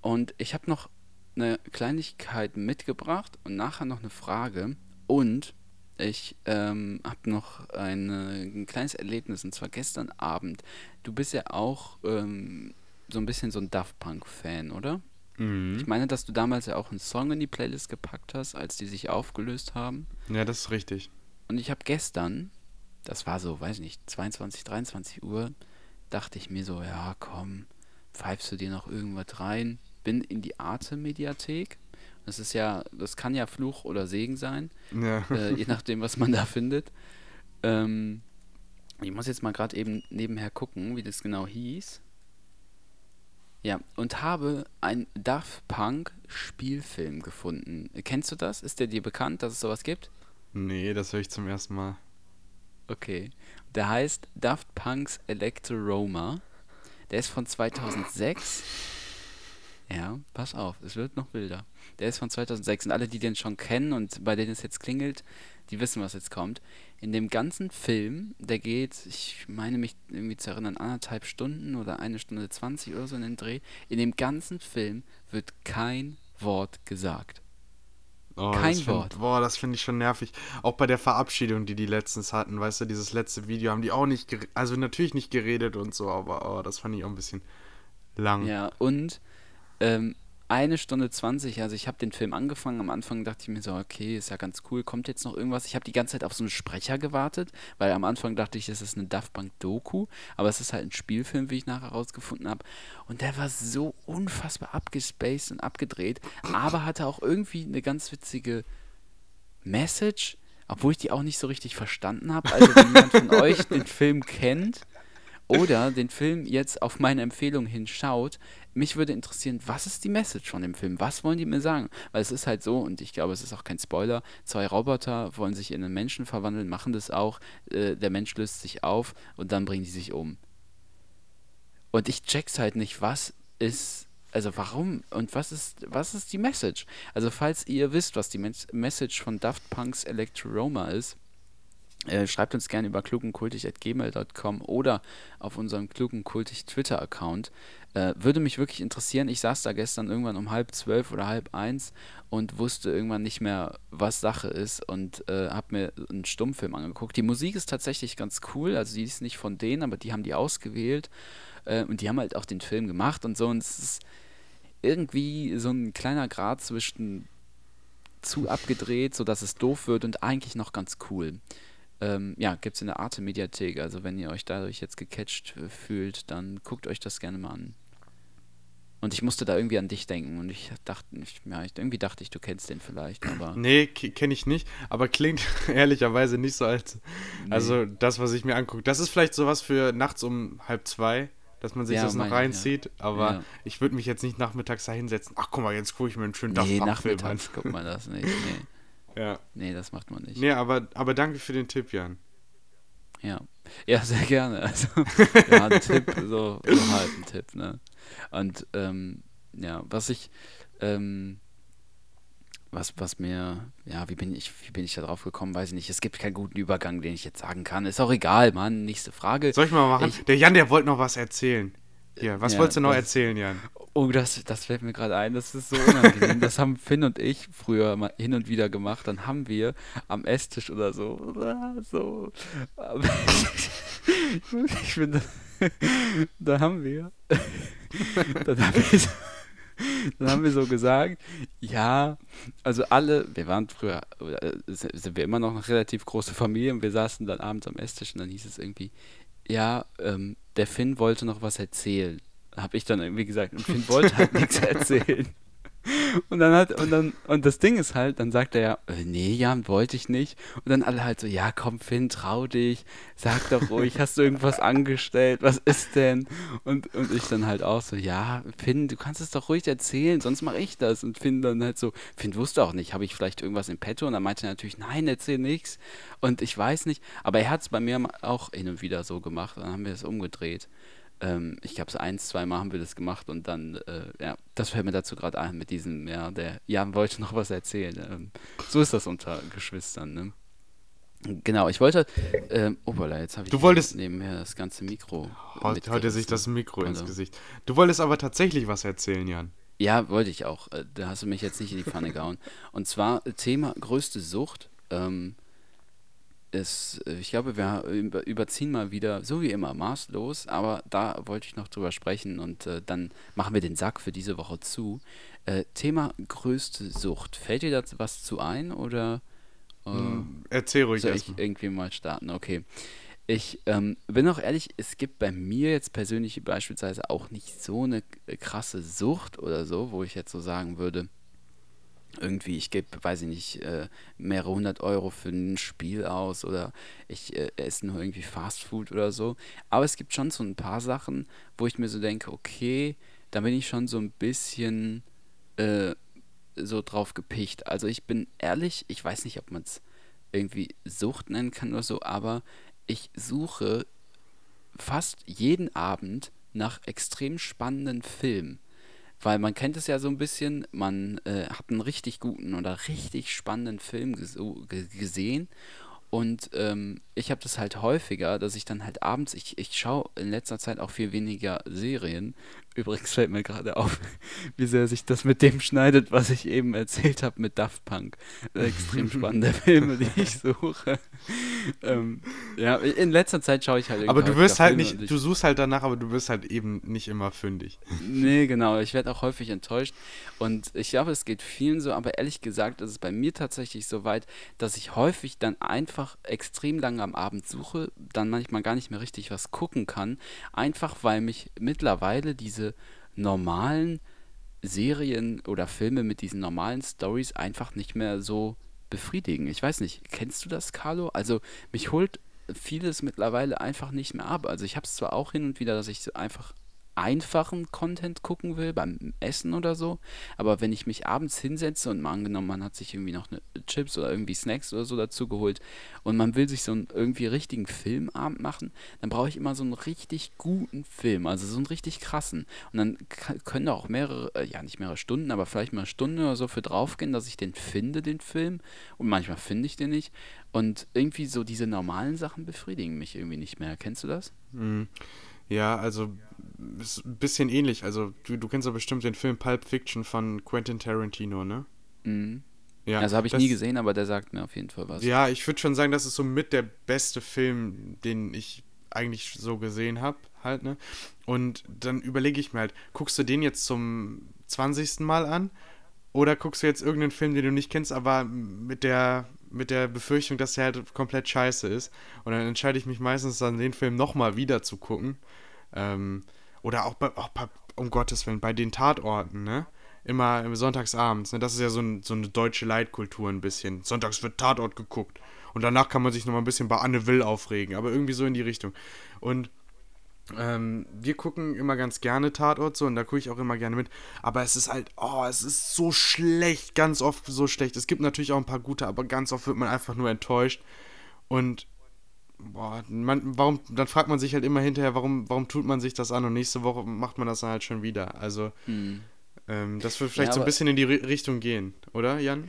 und ich habe noch eine Kleinigkeit mitgebracht und nachher noch eine Frage. Und ich ähm, habe noch eine, ein kleines Erlebnis, und zwar gestern Abend. Du bist ja auch ähm, so ein bisschen so ein Daft Punk-Fan, oder? Ich meine, dass du damals ja auch einen Song in die Playlist gepackt hast, als die sich aufgelöst haben. Ja, das ist richtig. Und ich habe gestern, das war so, weiß nicht, 22, 23 Uhr, dachte ich mir so, ja, komm, pfeifst du dir noch irgendwas rein? Bin in die Arte-Mediathek. Das ist ja, das kann ja Fluch oder Segen sein, Ja. äh, je nachdem, was man da findet. Ähm, ich muss jetzt mal gerade eben nebenher gucken, wie das genau hieß. Ja, und habe einen Daft Punk Spielfilm gefunden. Kennst du das? Ist der dir bekannt, dass es sowas gibt? Nee, das höre ich zum ersten Mal. Okay. Der heißt Daft Punk's Electoroma. Der ist von 2006. Ja, pass auf, es wird noch wilder. Der ist von 2006 und alle, die den schon kennen und bei denen es jetzt klingelt, die wissen, was jetzt kommt. In dem ganzen Film, der geht, ich meine mich irgendwie zu erinnern, anderthalb Stunden oder eine Stunde 20 oder so in den Dreh. In dem ganzen Film wird kein Wort gesagt. Oh, Kein find, Wort. Boah, das finde ich schon nervig. Auch bei der Verabschiedung, die die letztens hatten, weißt du, dieses letzte Video haben die auch nicht, also natürlich nicht geredet und so, aber oh, das fand ich auch ein bisschen lang. Ja, und ähm, eine Stunde 20, also ich habe den Film angefangen, am Anfang dachte ich mir so, okay, ist ja ganz cool, kommt jetzt noch irgendwas? Ich habe die ganze Zeit auf so einen Sprecher gewartet, weil am Anfang dachte ich, es ist eine Daft Punk Doku, aber es ist halt ein Spielfilm, wie ich nachher rausgefunden habe. Und der war so unfassbar abgespaced und abgedreht, aber hatte auch irgendwie eine ganz witzige Message, obwohl ich die auch nicht so richtig verstanden habe. Also wenn jemand von euch den Film kennt oder den Film jetzt auf meine Empfehlung hin schaut, mich würde interessieren, was ist die Message von dem Film? Was wollen die mir sagen? Weil es ist halt so, und ich glaube, es ist auch kein Spoiler, zwei Roboter wollen sich in einen Menschen verwandeln, machen das auch, äh, der Mensch löst sich auf und dann bringen die sich um. Und ich check's halt nicht, was ist, also warum und was ist, was ist die Message? Also falls ihr wisst, was die Mes- Message von Daft Punks Electroroma ist, äh, schreibt uns gerne über klugenkultig.gmail.com oder auf unserem klugenkultig Twitter-Account. Äh, würde mich wirklich interessieren. Ich saß da gestern irgendwann um halb zwölf oder halb eins und wusste irgendwann nicht mehr, was Sache ist und äh, habe mir einen Stummfilm angeguckt. Die Musik ist tatsächlich ganz cool, also die ist nicht von denen, aber die haben die ausgewählt äh, und die haben halt auch den Film gemacht und so und es ist irgendwie so ein kleiner Grad zwischen zu abgedreht, sodass es doof wird und eigentlich noch ganz cool. Ähm, ja, gibt es in der Arte Mediathek. Also wenn ihr euch dadurch jetzt gecatcht äh, fühlt, dann guckt euch das gerne mal an. Und ich musste da irgendwie an dich denken und ich dachte, ich, ja, ich, irgendwie dachte ich, du kennst den vielleicht, aber Nee, kenne ich nicht, aber klingt ehrlicherweise nicht so als. Also, das, was ich mir angucke, das ist vielleicht sowas für nachts um halb zwei, dass man sich Ja, das noch ich, reinzieht, aber Ja. ich würde mich jetzt nicht nachmittags da hinsetzen. Ach, guck mal, jetzt gucke ich mir einen schönen Daft nee, nachmittags guckt man das nicht. Nee, Ja. nee, das macht man nicht. Nee, aber, aber danke für den Tipp, Jan. Ja. Ja, sehr gerne. Also, ja, ein Tipp, so, so halt ein Tipp, ne? Und, ähm, ja, was ich, ähm, was, was mir, ja, wie bin ich, wie bin ich da drauf gekommen, weiß ich nicht. Es gibt keinen guten Übergang, den ich jetzt sagen kann. Ist auch egal, Mann. Nächste Frage. Soll ich mal machen? Ich- der Jan, der wollte noch was erzählen. Hier, was Ja, wolltest du noch das- erzählen, Jan? Oh, das, das fällt mir gerade ein, das ist so unangenehm. Das haben Finn und ich früher mal hin und wieder gemacht. Dann haben wir am Esstisch oder so, so. Ich finde, da haben wir, dann haben wir, so, dann haben wir so gesagt, ja, also alle, wir waren früher, äh, sind wir immer noch eine relativ große Familie und wir saßen dann abends am Esstisch und dann hieß es irgendwie, ja, ähm, der Finn wollte noch was erzählen. Habe ich dann irgendwie gesagt. Und Finn wollte halt nichts erzählen. Und dann hat, und dann, und das Ding ist halt, dann sagt er ja, äh, nee, Jan, wollte ich nicht. Und dann alle halt so, ja, komm, Finn, trau dich, sag doch ruhig, hast du irgendwas angestellt, was ist denn? Und, und ich dann halt auch so, ja, Finn, du kannst es doch ruhig erzählen, sonst mache ich das. Und Finn dann halt so, Finn wusste auch nicht, habe ich vielleicht irgendwas im Petto? Und dann meinte er natürlich, nein, erzähl nichts. Und ich weiß nicht, aber er hat es bei mir auch hin und wieder so gemacht, dann haben wir es umgedreht. Ähm, ich glaube, so eins, zwei Mal haben wir das gemacht und dann, äh, ja, das fällt mir dazu gerade ein mit diesem, ja, der Jan wollte noch was erzählen. Ähm, so ist das unter Geschwistern, ne? Genau, ich wollte, ähm, oh, voilà, jetzt habe ich Du wolltest- nebenher das ganze Mikro. Haut, haut er sich das Mikro ins Also, Gesicht. Du wolltest aber tatsächlich was erzählen, Jan. Ja, wollte ich auch. Äh, Da hast du mich jetzt nicht in die Pfanne gehauen. Und zwar äh, Thema größte Sucht. Ähm, ist, äh, ich glaube, wir über, überziehen mal wieder, so wie immer, maßlos, aber da wollte ich noch drüber sprechen und äh, dann machen wir den Sack für diese Woche zu. Äh, Thema größte Sucht. Fällt dir dazu was zu ein oder äh, Erzähl ruhig soll ich erstmal. irgendwie mal starten? Okay. Ich ähm, bin auch ehrlich, es gibt bei mir jetzt persönlich beispielsweise auch nicht so eine krasse Sucht oder so, wo ich jetzt so sagen würde, irgendwie, ich gebe, weiß ich nicht, äh, mehrere hundert Euro für ein Spiel aus oder ich äh, esse nur irgendwie Fast Food oder so. Aber es gibt schon so ein paar Sachen, wo ich mir so denke, okay, da bin ich schon so ein bisschen äh, so drauf gepicht. Also ich bin ehrlich, ich weiß nicht, ob man es irgendwie Sucht nennen kann oder so, aber ich suche fast jeden Abend nach extrem spannenden Filmen. Weil man kennt es ja so ein bisschen, man äh, hat einen richtig guten oder richtig spannenden Film gesehen. Und ähm, ich habe das halt häufiger, dass ich dann halt abends, ich, ich schaue in letzter Zeit auch viel weniger Serien. Übrigens fällt mir gerade auf, wie sehr sich das mit dem schneidet, was ich eben erzählt habe mit Daft Punk. Extrem spannende Filme, die ich suche. ähm, ja, in letzter Zeit schaue ich halt Aber du wirst halt Filme nicht, du suchst halt danach, aber du wirst halt eben nicht immer fündig. Nee, genau. Ich werde auch häufig enttäuscht. Und ich glaube, es geht vielen so, aber ehrlich gesagt ist es bei mir tatsächlich so weit, dass ich häufig dann einfach extrem lange am Abend suche, dann manchmal gar nicht mehr richtig was gucken kann. Einfach weil mich mittlerweile diese normalen Serien oder Filme mit diesen normalen Stories einfach nicht mehr so befriedigen. Ich weiß nicht, kennst du das, Carlo? Also mich holt vieles mittlerweile einfach nicht mehr ab. Also ich habe es zwar auch hin und wieder, dass ich einfach einfachen Content gucken will, beim Essen oder so, aber wenn ich mich abends hinsetze und mal angenommen, man hat sich irgendwie noch eine Chips oder irgendwie Snacks oder so dazu geholt und man will sich so einen irgendwie richtigen Filmabend machen, dann brauche ich immer so einen richtig guten Film, also so einen richtig krassen. Und dann können da auch mehrere, äh, ja nicht mehrere Stunden, aber vielleicht mal eine Stunde oder so für draufgehen, dass ich den finde, den Film. Und manchmal finde ich den nicht. Und irgendwie so diese normalen Sachen befriedigen mich irgendwie nicht mehr. Kennst du das? Ja, also ist ein bisschen ähnlich. Also du, du kennst ja bestimmt den Film Pulp Fiction von Quentin Tarantino, ne? Mhm. Ja, Also habe ich das- nie gesehen, aber der sagt mir auf jeden Fall was. Ja, ich würde schon sagen, das ist so mit der beste Film, den ich eigentlich so gesehen habe, halt, ne? Und dann überlege ich mir halt, guckst du den jetzt zum 20. Mal an? Oder guckst du jetzt irgendeinen Film, den du nicht kennst, aber mit der, mit der Befürchtung, dass der halt komplett scheiße ist? Und dann entscheide ich mich meistens dann, den Film nochmal wieder zu gucken. Ähm, oder auch bei, auch bei, um Gottes Willen, bei den Tatorten, ne? Immer sonntagsabends, ne? Das ist ja so, ein, so eine deutsche Leitkultur ein bisschen. Sonntags wird Tatort geguckt. Und danach kann man sich nochmal ein bisschen bei Anne Will aufregen, aber irgendwie so in die Richtung. Und ähm, wir gucken immer ganz gerne Tatort so und da gucke ich auch immer gerne mit. Aber es ist halt, oh, es ist so schlecht, ganz oft so schlecht. Es gibt natürlich auch ein paar gute, aber ganz oft wird man einfach nur enttäuscht. Und boah, man, warum, dann fragt man sich halt immer hinterher, warum, warum tut man sich das an und nächste Woche macht man das dann halt schon wieder. Also, ähm, das wird vielleicht Ja, so ein bisschen in die Ri- Richtung gehen, oder, Jan?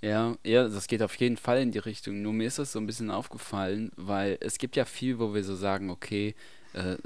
Ja, ja, das geht auf jeden Fall in die Richtung. Nur mir ist das so ein bisschen aufgefallen, weil es gibt ja viel, wo wir so sagen, okay, äh,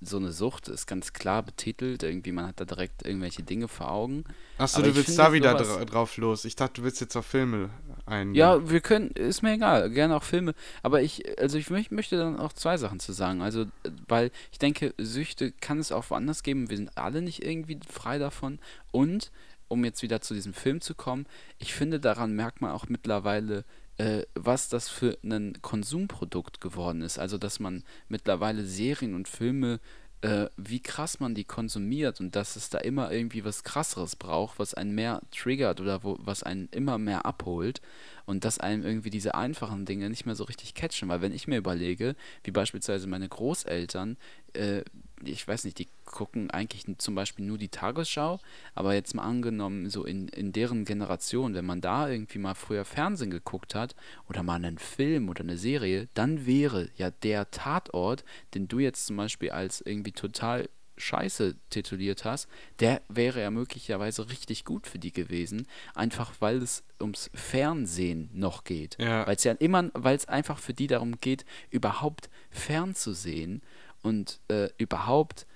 so eine Sucht ist ganz klar betitelt, irgendwie man hat da direkt irgendwelche Dinge vor Augen. Achso, du willst da wieder dra drauf los. Ich dachte, du willst jetzt auf Filme ein. Ja, wir können, ist mir egal, gerne auch Filme. Aber ich, also ich möch, möchte dann auch zwei Sachen zu sagen. Also, äh, weil ich denke, Süchte kann es auch woanders geben. Wir sind alle nicht irgendwie frei davon. Und, um jetzt wieder zu diesem Film zu kommen, ich finde, daran merkt man auch mittlerweile, äh, was das für ein Konsumprodukt geworden ist. Also, dass man mittlerweile Serien und Filme äh, wie krass man die konsumiert und dass es da immer irgendwie was krasseres braucht, was einen mehr triggert oder wo, was einen immer mehr abholt und dass einem irgendwie diese einfachen Dinge nicht mehr so richtig catchen. Weil wenn ich mir überlege, wie beispielsweise meine Großeltern, äh, ich weiß nicht, die gucken eigentlich zum Beispiel nur die Tagesschau, aber jetzt mal angenommen, so in, in deren Generation, wenn man da irgendwie mal früher Fernsehen geguckt hat oder mal einen Film oder eine Serie, dann wäre ja der Tatort, den du jetzt zum Beispiel als irgendwie total scheiße tituliert hast, der wäre ja möglicherweise richtig gut für die gewesen, einfach weil es ums Fernsehen noch geht. Ja. Weil es ja immer, weil es einfach für die darum geht, überhaupt fernzusehen und äh, überhaupt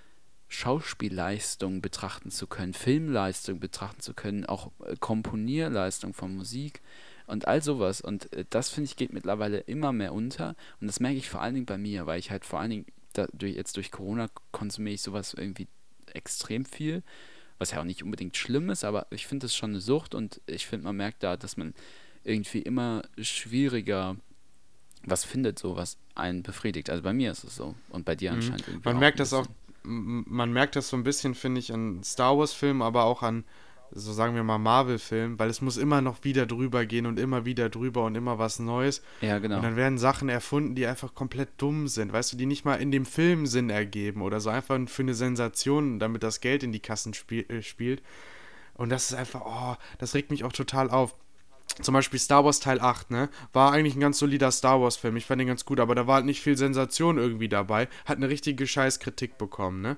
Schauspielleistung betrachten zu können, Filmleistung betrachten zu können, auch äh, Komponierleistung von Musik und all sowas. Und äh, das finde ich geht mittlerweile immer mehr unter. Und das merke ich vor allen Dingen bei mir, weil ich halt vor allen Dingen durch, jetzt durch Corona konsumiere ich sowas irgendwie extrem viel, was ja auch nicht unbedingt schlimm ist, aber ich finde das schon eine Sucht und ich finde, man merkt da, dass man irgendwie immer schwieriger was findet, so was einen befriedigt. Also bei mir ist es so und bei dir Mhm. anscheinend irgendwie. Man auch merkt das auch, man merkt das so ein bisschen, finde ich, an Star Wars-Filmen, aber auch an, so sagen wir mal, Marvel-Filmen, weil es muss immer noch wieder drüber gehen und immer wieder drüber und immer was Neues. Ja, genau. Und dann werden Sachen erfunden, die einfach komplett dumm sind, weißt du, die nicht mal in dem Film Sinn ergeben oder so einfach für eine Sensation, damit das Geld in die Kassen spiel äh, spielt. Und das ist einfach, oh, das regt mich auch total auf. Zum Beispiel Star Wars Teil 8, ne? War eigentlich ein ganz solider Star Wars-Film. Ich fand den ganz gut, aber da war halt nicht viel Sensation irgendwie dabei. Hat eine richtige Scheißkritik bekommen, ne?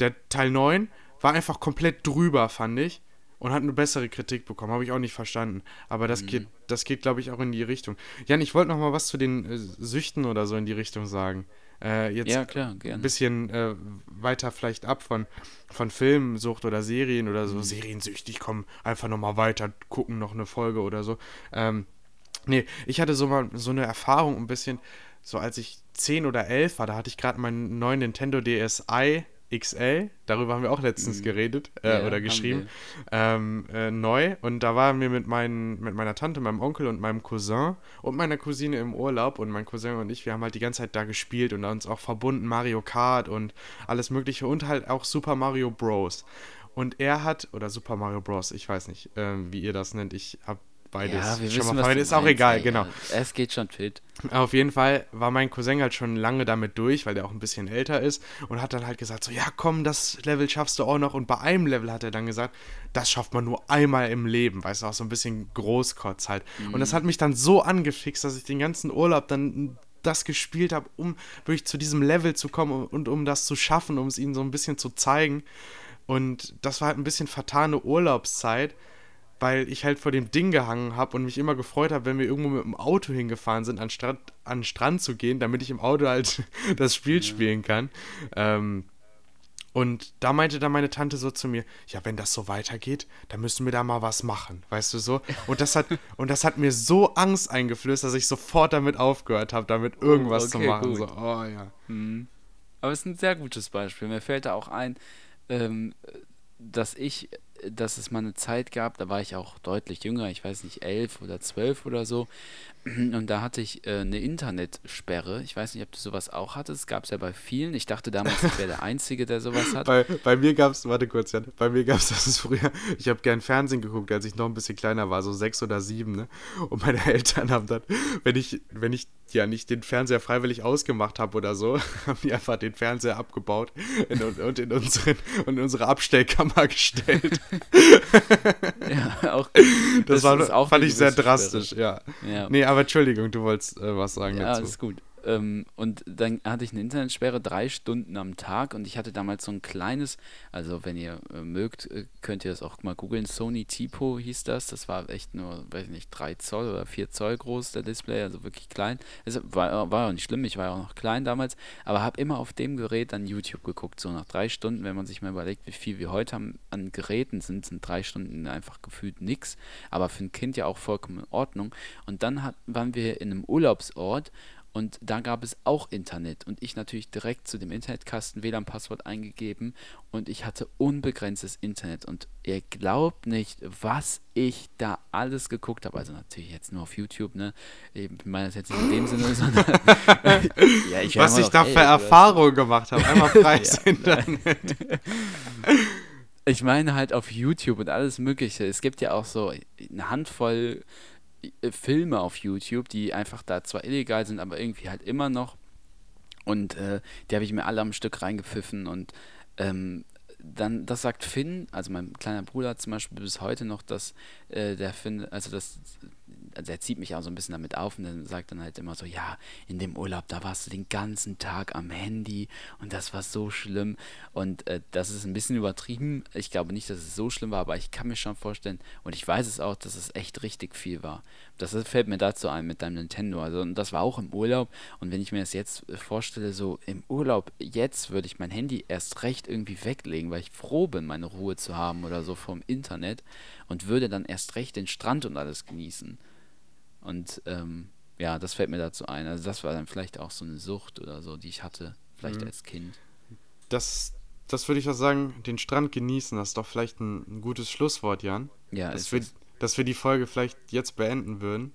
Der Teil 9 war einfach komplett drüber, fand ich. Und hat eine bessere Kritik bekommen. Habe ich auch nicht verstanden. Aber das geht, das geht, glaube ich, auch in die Richtung. Jan, ich wollte noch mal was zu den äh, Süchten oder so in die Richtung sagen. Äh, jetzt Ja, klar, ein bisschen äh, weiter vielleicht ab von, von Filmsucht oder Serien oder Mhm. so. Seriensüchtig, komm, einfach nochmal weiter, gucken noch eine Folge oder so. Ähm, nee, ich hatte so mal so eine Erfahrung ein bisschen, so als ich 10 oder 11 war, da hatte ich gerade meinen neuen Nintendo DSi XL, darüber haben wir auch letztens geredet äh, Mhm. Ja, oder geschrieben, ähm, äh, neu. Und da waren wir mit, meinen, mit meiner Tante, meinem Onkel und meinem Cousin und meiner Cousine im Urlaub. Und mein Cousin und ich, wir haben halt die ganze Zeit da gespielt und uns auch verbunden, Mario Kart und alles Mögliche und halt auch Super Mario Bros. Und er hat, oder Super Mario Bros, ich weiß nicht, ähm, wie ihr das nennt, ich habe beides ja, wir schon wissen, mal was ist auch egal, ey, genau. Es geht schon fit. Auf jeden Fall war mein Cousin halt schon lange damit durch, weil der auch ein bisschen älter ist und hat dann halt gesagt so, ja komm, das Level schaffst du auch noch und bei einem Level hat er dann gesagt, das schafft man nur einmal im Leben, weißt du, auch so ein bisschen Großkotz halt. Und das hat mich dann so angefixt, dass ich den ganzen Urlaub dann das gespielt habe, um wirklich zu diesem Level zu kommen und um das zu schaffen, um es ihnen so ein bisschen zu zeigen. Und das war halt ein bisschen vertane Urlaubszeit, weil ich halt vor dem Ding gehangen habe und mich immer gefreut habe, wenn wir irgendwo mit dem Auto hingefahren sind, anstatt an den Strand zu gehen, damit ich im Auto halt das Spiel spielen kann. Ähm, und da meinte dann meine Tante so zu mir, ja, wenn das so weitergeht, dann müssen wir da mal was machen, weißt du so? Und das hat, und das hat mir so Angst eingeflößt, dass ich sofort damit aufgehört habe, damit irgendwas zu okay, machen. gut. So, oh ja. Aber es ist ein sehr gutes Beispiel. Mir fällt da auch ein, ähm, dass ich, dass es mal eine Zeit gab, da war ich auch deutlich jünger, ich weiß nicht, elf oder zwölf oder so. Und da hatte ich äh, eine Internetsperre. Ich weiß nicht, ob du sowas auch hattest. Gab es ja bei vielen. Ich dachte damals, ich wäre der Einzige, der sowas hat. Bei, bei mir gab es, warte kurz, Jan, bei mir gab es das früher, ich habe gern Fernsehen geguckt, als ich noch ein bisschen kleiner war, so sechs oder sieben, ne? Und meine Eltern haben dann, wenn ich, wenn ich ja nicht den Fernseher freiwillig ausgemacht habe oder so, haben die einfach den Fernseher abgebaut in, und in, unseren, in unsere Abstellkammer gestellt. Ja, auch, Das, war, ist auch fand ich sehr drastisch, ja. Ja. Nee, aber Entschuldigung, du wolltest äh, was sagen Ja, dazu. alles gut. Ähm, und dann hatte ich eine Internetsperre drei Stunden am Tag und ich hatte damals so ein kleines, also wenn ihr äh, mögt, äh, könnt ihr das auch mal googeln. Sony Tipo hieß das. Das war echt nur, weiß ich nicht, drei Zoll oder vier Zoll groß, der Display, also wirklich klein. Es war, war auch nicht schlimm, ich war auch noch klein damals, aber habe immer auf dem Gerät dann YouTube geguckt. So nach drei Stunden, wenn man sich mal überlegt, wie viel wir heute haben, an Geräten sind, sind drei Stunden einfach gefühlt nix. Aber für ein Kind ja auch vollkommen in Ordnung. Und dann hat, waren wir in einem Urlaubsort und da gab es auch Internet und ich natürlich direkt zu dem Internetkasten WLAN-Passwort eingegeben und ich hatte unbegrenztes Internet und ihr glaubt nicht, was ich da alles geguckt habe. Also natürlich jetzt nur auf YouTube, ne? Ich meine das jetzt nicht in dem Sinne, sondern ja, ich was ich da für Erfahrungen gemacht habe. Einmal freies Internet. Ich meine halt auf YouTube und alles Mögliche. Es gibt ja auch so eine Handvoll Filme auf YouTube, die einfach da zwar illegal sind, aber irgendwie halt immer noch. Und äh, die habe ich mir alle am Stück reingepfiffen und ähm, dann, das sagt Finn, also mein kleiner Bruder zum Beispiel bis heute noch, dass äh, der Finn, also das also er zieht mich auch so ein bisschen damit auf und dann sagt dann halt immer so, ja, in dem Urlaub, da warst du den ganzen Tag am Handy und das war so schlimm. Und äh, das ist ein bisschen übertrieben. Ich glaube nicht, dass es so schlimm war, aber ich kann mir schon vorstellen und ich weiß es auch, dass es echt richtig viel war. Das fällt mir dazu ein mit deinem Nintendo. Also und das war auch im Urlaub und wenn ich mir das jetzt vorstelle, so im Urlaub, jetzt würde ich mein Handy erst recht irgendwie weglegen, weil ich froh bin, meine Ruhe zu haben oder so vom Internet und würde dann erst recht den Strand und alles genießen. Und ähm, ja, das fällt mir dazu ein. Also das war dann vielleicht auch so eine Sucht oder so, die ich hatte, vielleicht mhm. als Kind. Das, das würde ich auch sagen, den Strand genießen, das ist doch vielleicht ein, ein gutes Schlusswort, Jan. Ja, dass wir, dass wir die Folge vielleicht jetzt beenden würden.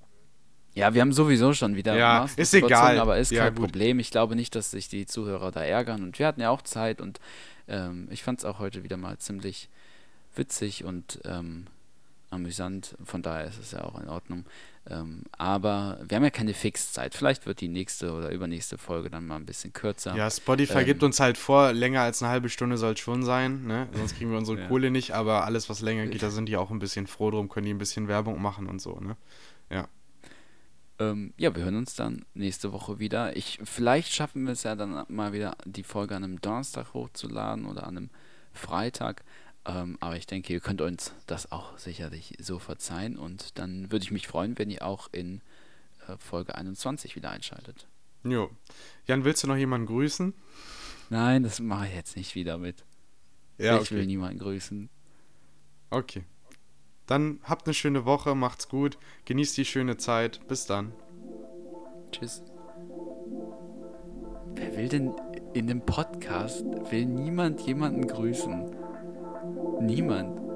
Ja, wir haben sowieso schon wieder. Ja, ist egal. Aber ist ja, kein gut. Problem. Ich glaube nicht, dass sich die Zuhörer da ärgern. Und wir hatten ja auch Zeit und ähm, ich fand es auch heute wieder mal ziemlich witzig und ähm, amüsant. Von daher ist es ja auch in Ordnung. Ähm, aber wir haben ja keine Fixzeit. Vielleicht wird die nächste oder übernächste Folge dann mal ein bisschen kürzer. Ja, Spotify ähm, gibt uns halt vor, länger als eine halbe Stunde soll es schon sein, ne? Sonst kriegen wir unsere ja. Kohle nicht, aber alles, was länger geht, da sind die auch ein bisschen froh drum, können die ein bisschen Werbung machen und so, ne? Ja. Ähm, ja, wir hören uns dann nächste Woche wieder. Ich, vielleicht schaffen wir es ja dann mal wieder, die Folge an einem Donnerstag hochzuladen oder an einem Freitag. Ähm, aber ich denke, ihr könnt uns das auch sicherlich so verzeihen. Und dann würde ich mich freuen, wenn ihr auch in äh, Folge 21 wieder einschaltet. Jo. Jan, willst du noch jemanden grüßen? Nein, das mache ich jetzt nicht wieder mit. Ja, ich okay. will niemanden grüßen. Okay. Dann habt eine schöne Woche, macht's gut, genießt die schöne Zeit. Bis dann. Tschüss. Wer will denn in dem Podcast, will niemand jemanden grüßen? Niemand.